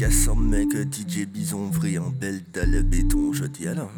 cassant mec, euh, DJ Bison, vrai en belle dalle béton, je dis ah alors.